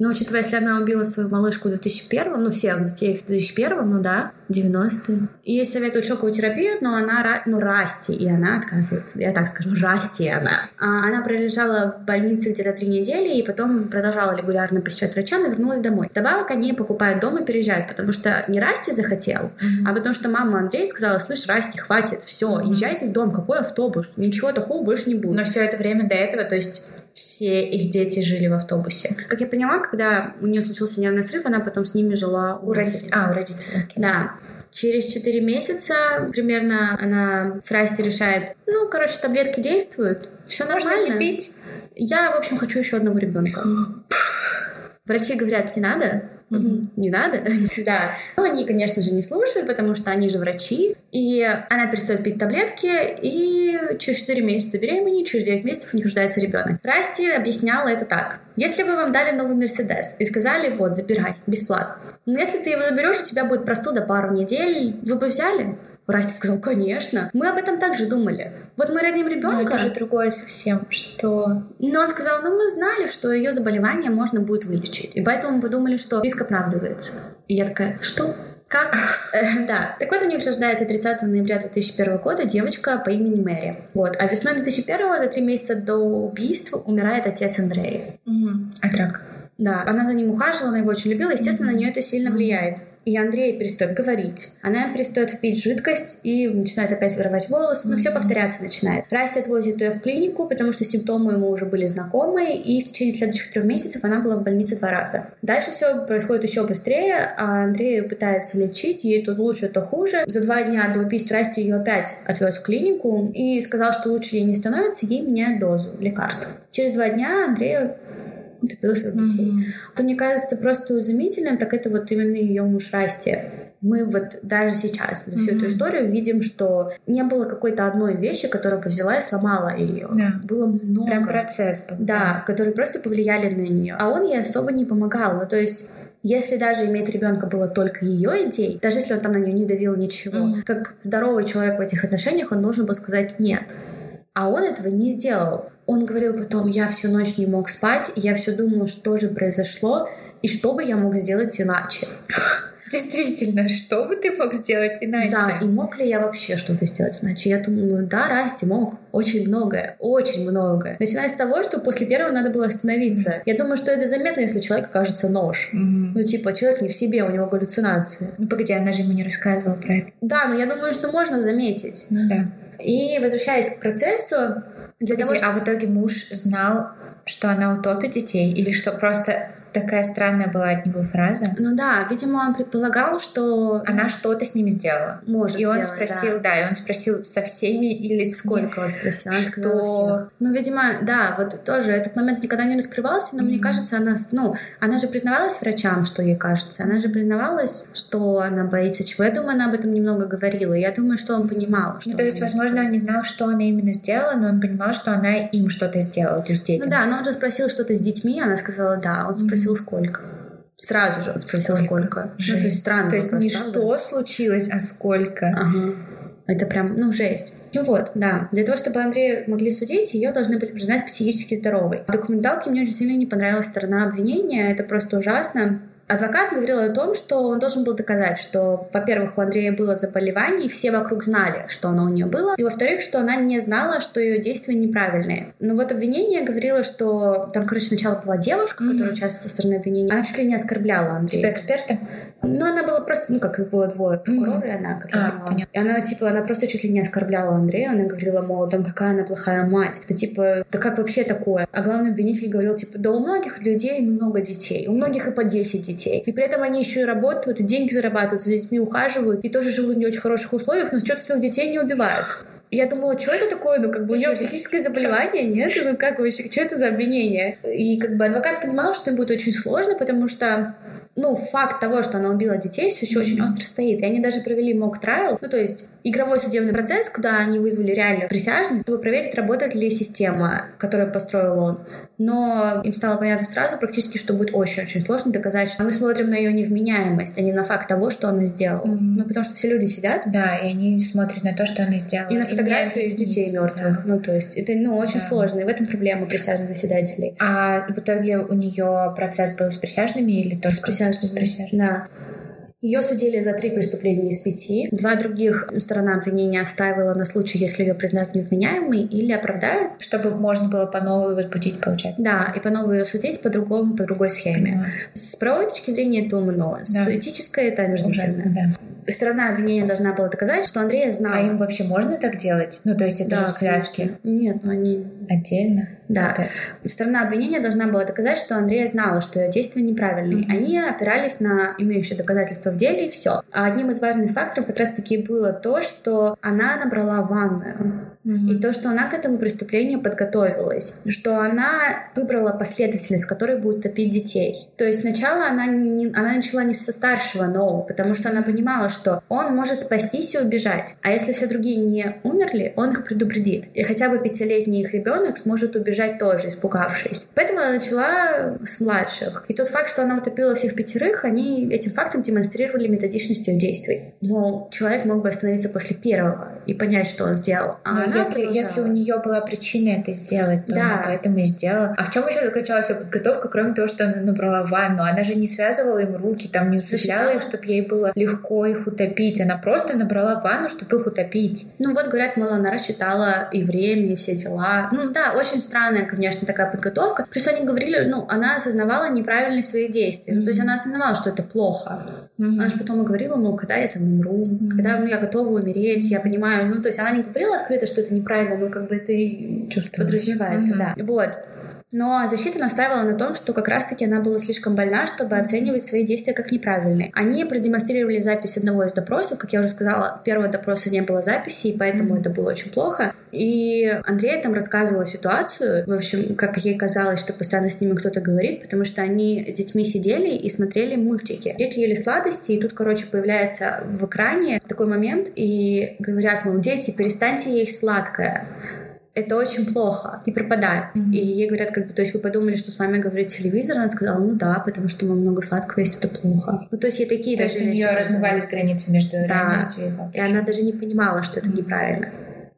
Ну, учитывая, если она убила свою малышку в 2001, ну, всех детей в 2001, ну да, 90-е. И ей советуют шоковую терапию, но она, ра- ну, Расти, и она отказывается. Я так скажу, Расти она. А она пролежала в больнице где-то три недели, и потом продолжала регулярно посещать врача, но вернулась домой. Вдобавок они покупают дом и переезжают, потому что не Расти захотел, Мгм. а потому что мама Андрея сказала, слышь, Расти, хватит, все, Мгм. езжайте в дом, какой автобус, ничего такого больше не будет. Но все это время до этого, то есть все их дети жили в автобусе. Как я поняла, когда у нее случился нервный срыв, она потом с ними жила У родителей. А, у родителей. окей. Да. Через 4 месяца примерно она с Расти решает, ну, короче, таблетки действуют, все Можно нормально. не пить? Я, в общем, хочу еще одного ребенка. *laughs* Врачи говорят, не надо. Не надо? *laughs* Да. Но они, конечно же, не слушают, потому что они же врачи. И она перестает пить таблетки, и через 4 месяца беременеет, через 9 месяцев у них рождается ребенок. Расти объясняла это так. Если бы вам дали новый Мерседес и сказали, вот, забирай, бесплатно. Но если ты его заберешь, у тебя будет простуда пару недель, вы бы взяли? Расти сказал, конечно. Мы об этом также думали. Вот мы родим Ну, ребенка. это же другое совсем, что... Но он сказал, ну мы знали, что ее заболевание можно будет вылечить. И поэтому мы подумали, что риск оправдывается. И я такая, что? Как? *laughs* Э, Да. Так вот, у них рождается 30 ноября 2001 года девочка по имени Мэри. Вот. А весной 2001 за три месяца до убийства умирает отец Андрея. От рака. Да, она за ним ухаживала, она его очень любила, естественно, на нее это сильно влияет. И Андрей перестает говорить, она перестает пить жидкость и начинает опять вырывать волосы, ну все повторяться начинает. Расти отвозит ее в клинику, потому что симптомы ему уже были знакомы, и в течение следующих трех месяцев она была в больнице два раза. Дальше все происходит еще быстрее, а Андрей ее пытается лечить, ей тут лучше, то хуже. За два дня до убийства Расти ее опять отвез в клинику и сказал, что лучше ей не становится, ей меняют дозу лекарств. Через два дня Андрей утопил своих детей. Что мне кажется просто изумительным, так это вот именно ее муж Расти. Мы вот даже сейчас за всю эту Мгм. историю видим, что не было какой-то одной вещи, которая бы взяла и сломала ее. Да. Было много. Прям процесс был. Да, которые просто повлияли на нее. А он ей особо не помогал. Ну, то есть если даже иметь ребенка было только ее идей, даже если он там на нее не давил ничего, Мгм. как здоровый человек в этих отношениях, он должен был сказать нет. А он этого не сделал. Он говорил потом, я всю ночь не мог спать, я все думал, что же произошло, и что бы я мог сделать иначе. *laughs* Действительно, что бы ты мог сделать иначе? Да, и мог ли я вообще что-то сделать иначе? Я думаю, да, Расти мог. Очень многое, очень многое. Начиная с того, что после первого надо было остановиться. Я думаю, что это заметно, если человек окажется нож. Мгм. Ну, типа, человек не в себе, у него галлюцинации. Ну, погоди, она же ему не рассказывала про это. Да, но я думаю, что можно заметить. Ну да. И возвращаясь к процессу, для того, Погоди, а в итоге муж знал, что она утопит детей? Или что просто такая странная была от него фраза? Ну да, видимо, он предполагал, что Она что-то с ним сделала. может И он сделать, спросил, да. да. и он спросил со всеми или с Сколько он спросил? Она сказала Что? всех. Ну, видимо, да, вот тоже этот момент никогда не раскрывался, но мне Мгм. кажется, она, ну, она же признавалась врачам, что ей кажется. Она же признавалась, что она боится чего. Я думаю, она об этом немного говорила. Я думаю, что он понимал, что Ну, то есть, возможно, он не знал, что она именно сделала, но он понимал, что она им что-то сделала, то есть детям. Ну да, но он же спросил что-то с детьми, она сказала да. Он спросил сколько. Сразу же он спросил Сколько? сколько. Ну, то есть странно. То есть вопрос, не правда? что случилось, а сколько. Ага. Это прям, ну, жесть. Ну вот, да. Для того, чтобы Андрея могли судить, ее должны были признать психически здоровой. В документалке мне очень сильно не понравилась сторона обвинения. Это просто ужасно. Адвокат говорил о том, что он должен был доказать, что, во-первых, у Андрея было заболевание, и все вокруг знали, что оно у нее было, и, во-вторых, что она не знала, что ее действия неправильные. Но вот обвинение говорило, что там, короче, сначала была девушка, mm-hmm. которая участвовала со стороны обвинения, она чуть ли не оскорбляла Андрея. Типа эксперта? Ну, она была просто, ну, как их было двое, прокурор mm-hmm. и она, как я поняла. И она, типа, она просто чуть ли не оскорбляла Андрея, она говорила, мол, там, какая она плохая мать. Да, типа, да как вообще такое? А главный обвинитель говорил, типа, да у многих людей много детей, у многих и по 10 детей. И при этом они еще и работают, и деньги зарабатывают, за детьми ухаживают, и тоже живут в не очень хороших условиях, но что-то своих детей не убивают. Я думала, что это такое? Ну, как бы у нее психическое заболевание, нет? Ну, как вообще, что это за обвинение? И как бы адвокат понимал, что им будет очень сложно, потому что ну, факт того, что она убила детей, все еще mm-hmm. очень остро стоит. И они даже провели мок трайл, ну, то есть игровой судебный процесс, куда они вызвали реально присяжных, чтобы проверить, работает ли система, которую построил он. Но им стало понятно сразу практически, что будет очень-очень сложно доказать, что мы смотрим на ее невменяемость, а не на факт того, что она сделала. Mm-hmm. Ну, потому что все люди сидят. Да, и они смотрят на то, что она сделала. И на фотографии детей мертвых. Да. Ну, то есть это, ну, очень да. сложно. И в этом проблема присяжных заседателей. А в итоге у нее процесс был с присяжными или только с присяжными? С присяжными. Да. Ее судили за три преступления из пяти. Два других сторона обвинения оставила на случай, если ее признают невменяемой или оправдают. Чтобы можно было по новой возбудить, получается. Да, и по новой ее судить по-другому, по другой схеме. Да. С правовой точки зрения это умно. Да. С этической это омерзительно. Да сторона обвинения должна была доказать, что Андрея знал. А им вообще можно так делать? Ну, то есть это да, же связки? Конечно. Нет, ну они... Отдельно? Да. Опять. Сторона обвинения должна была доказать, что Андрея знала, что ее действия неправильные. Mm-hmm. Они опирались на имеющие доказательства в деле, и все. А одним из важных факторов как раз-таки было то, что она набрала ванную. Mm-hmm. И то, что она к этому преступлению подготовилась. Что она выбрала последовательность, которой будет топить детей. То есть сначала она, не, она начала не со старшего нового, потому что она понимала, что он может спастись и убежать. А если все другие не умерли, он их предупредит. И хотя бы пятилетний их ребенок сможет убежать тоже, испугавшись. Поэтому она начала с младших. И тот факт, что она утопила всех пятерых, они этим фактом демонстрировали методичность ее действий. Мол, человек мог бы остановиться после первого и понять, что он сделал. А Но если, если у нее была причина это сделать, то да. она поэтому и сделала. А в чем еще заключалась ее подготовка, кроме того, что она набрала ванну? Она же не связывала им руки, там не усыпляла их, чтобы ей было легко их утопить. Она просто набрала ванну, чтобы их утопить. Ну вот, говорят, мол, она рассчитала и время, и все дела. Ну да, очень странная, конечно, такая подготовка. Плюс они говорили, ну, она осознавала неправильность своих действий. Mm-hmm. Ну, то есть она осознавала, что это плохо. Mm-hmm. Она же потом и говорила, мол, когда я там умру, mm-hmm. когда ну, я готова умереть, я понимаю. Ну, то есть она не говорила открыто, что это неправильно, но как бы это и подразумевается, mm-hmm. да. Вот. Но защита настаивала на том, что как раз-таки она была слишком больна, чтобы оценивать свои действия как неправильные. Они продемонстрировали запись одного из допросов. Как я уже сказала, первого допроса не было записи, и поэтому это было очень плохо. И Андрей там рассказывала ситуацию, в общем, как ей казалось, что постоянно с ними кто-то говорит, потому что они с детьми сидели и смотрели мультики. Дети ели сладости, и тут, короче, появляется в экране такой момент, и говорят, мол, дети, перестаньте есть сладкое это очень плохо и пропадает. Mm-hmm. И ей говорят, как бы, то есть вы подумали, что с вами говорит телевизор, она сказала, ну да, потому что мы много сладкого есть, это плохо. Ну то есть ей такие то даже есть у нее размывались границы между да. реальностью и вообще. И она даже не понимала, что это неправильно.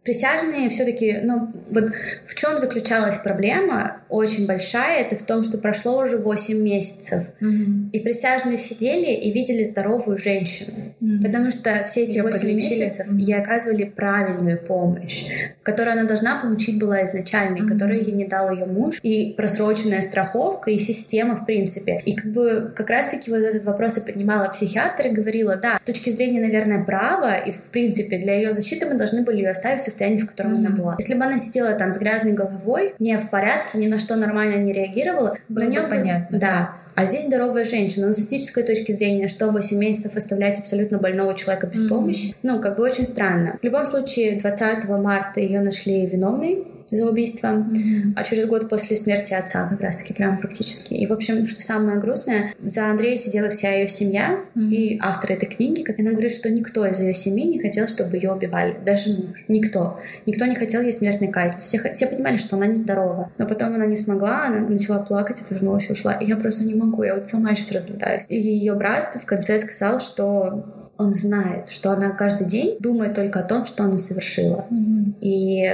Присяжные все-таки, ну, вот в чем заключалась проблема очень большая, это в том, что прошло уже 8 месяцев, mm-hmm. и присяжные сидели и видели здоровую женщину, mm-hmm. потому что все эти Её 8 подлечили. месяцев mm-hmm. ей оказывали правильную помощь, которую она должна получить была изначальной, mm-hmm. которую ей не дал ее муж, и просроченная страховка, и система в принципе. И как бы как раз-таки вот этот вопрос и поднимала психиатр и говорила, да, с точки зрения, наверное, права, и в принципе для ее защиты мы должны были ее оставить состоянии, в котором mm-hmm. она была. Если бы она сидела там с грязной головой, не в порядке, ни на что нормально не реагировала, было на нее понятно. Да. А здесь здоровая женщина. Но с этической точки зрения, что 8 месяцев оставлять абсолютно больного человека без mm-hmm. помощи, ну, как бы очень странно. В любом случае, 20 марта ее нашли виновной за убийство, mm-hmm. а через год после смерти отца как раз-таки прям практически. И, в общем, что самое грустное, за Андрея сидела вся ее семья mm-hmm. и автор этой книги, как она говорит, что никто из ее семьи не хотел, чтобы ее убивали, даже муж, никто. Никто не хотел ей смертной казни. Все, все понимали, что она нездорова. Но потом она не смогла, она начала плакать, отвернулась и ушла. И я просто не могу, я вот сама сейчас разрыдаюсь. И ее брат в конце сказал, что он знает, что она каждый день думает только о том, что она совершила. Mm-hmm. И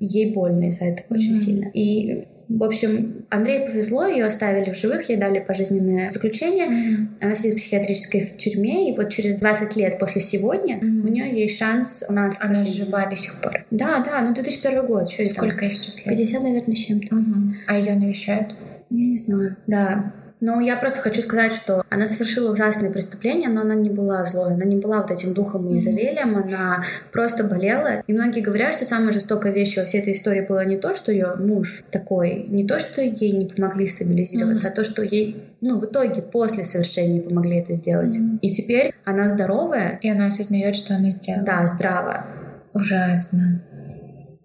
ей больно из-за этого mm-hmm. очень сильно. И В общем, Андрею повезло, ее оставили в живых, ей дали пожизненное заключение. Мгм. Она сидит в психиатрической в тюрьме, и вот через 20 лет после сегодня Мгм. у нее есть шанс на Она жива до сих пор. Да, да, ну 2001 год, что? Сколько ей сейчас лет? 50, наверное, с чем-то. Мгм. А ее навещают? Я не знаю. Да. Но я просто хочу сказать, что она совершила ужасные преступления, но она не была злой, она не была вот этим духом и Изавелем, она просто болела. И многие говорят, что самая жестокая вещь во всей этой истории была не то, что ее муж такой, не то, что ей не помогли стабилизироваться, а то, что ей, ну, в итоге после совершения помогли это сделать. И теперь она здоровая, И она осознает, что она сделала. да, здравая. Ужасно.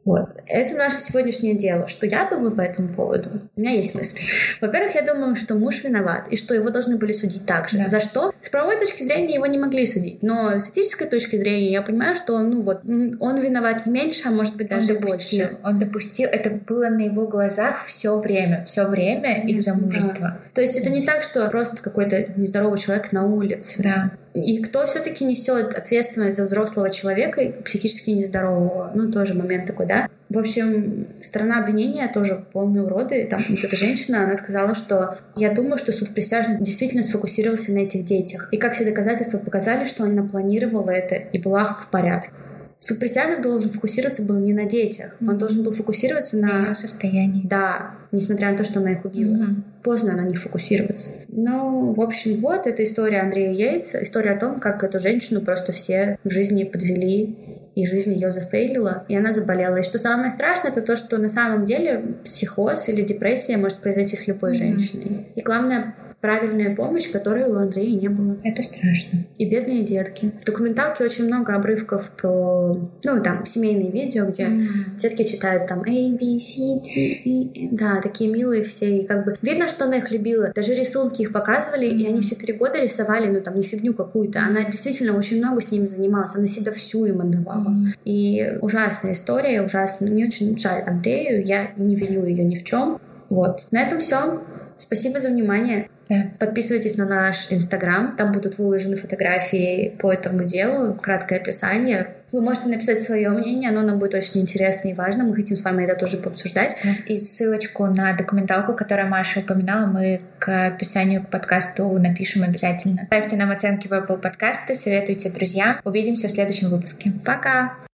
Вот. Это наше сегодняшнее дело. Что я думаю по этому поводу? У меня есть мысли. Во-первых, я думаю, что муж виноват, и что его должны были судить так же. Да. За что? С правовой точки зрения его не могли судить. Но с этической точки зрения я понимаю, что он, ну вот, он виноват не меньше, а может быть даже он допустил. больше. Он допустил. Это было на его глазах все время. Все время их Конечно, замужества. То есть это не так, что просто какой-то нездоровый человек на улице. Да. И кто все-таки несет ответственность за взрослого человека и психически нездорового? Ну, тоже момент такой, да? В общем, сторона обвинения тоже полные уроды. Там вот эта женщина, она сказала, что я думаю, что суд присяжных действительно сфокусировался на этих детях. И как все доказательства показали, что она планировала это и была в порядке. Суд присяжных должен фокусироваться был не на детях, он должен был фокусироваться На на... ее состоянии. Да, несмотря на то, что она их убила Мгм. поздно на них фокусироваться. Ну, в общем, вот эта история Андрея Йейтса, история о том, как эту женщину просто все в жизни подвели, и жизнь ее зафейлила, и она заболела. И что самое страшное, это то, что на самом деле психоз или депрессия может произойти с любой Мгм. женщиной. И главное, правильная помощь, которой у Андрея не было. Это страшно. И бедные детки. В документалке очень много обрывков про, ну, там, семейные видео, где Мгм. Детки читают там A, B, C, D, E. Да, такие милые все. И как бы видно, что она их любила. Даже рисунки их показывали, и они все три года рисовали, ну там не фигню какую-то. Она действительно очень много с ними занималась. Она себя всю им отдавала. Мгм. И ужасная история, ужасно. Мне очень жаль Андрею. Я не виню ее ни в чем. Вот. На этом все. Спасибо за внимание. Да. Подписывайтесь на наш инстаграм, там будут выложены фотографии по этому делу, краткое описание. Вы можете написать свое мнение, оно нам будет очень интересно и важно. Мы хотим с вами это тоже пообсуждать. И ссылочку на документалку, которую Маша упоминала, мы к описанию к подкасту напишем обязательно. Ставьте нам оценки в Apple подкасты, советуйте друзьям. Увидимся в следующем выпуске. Пока!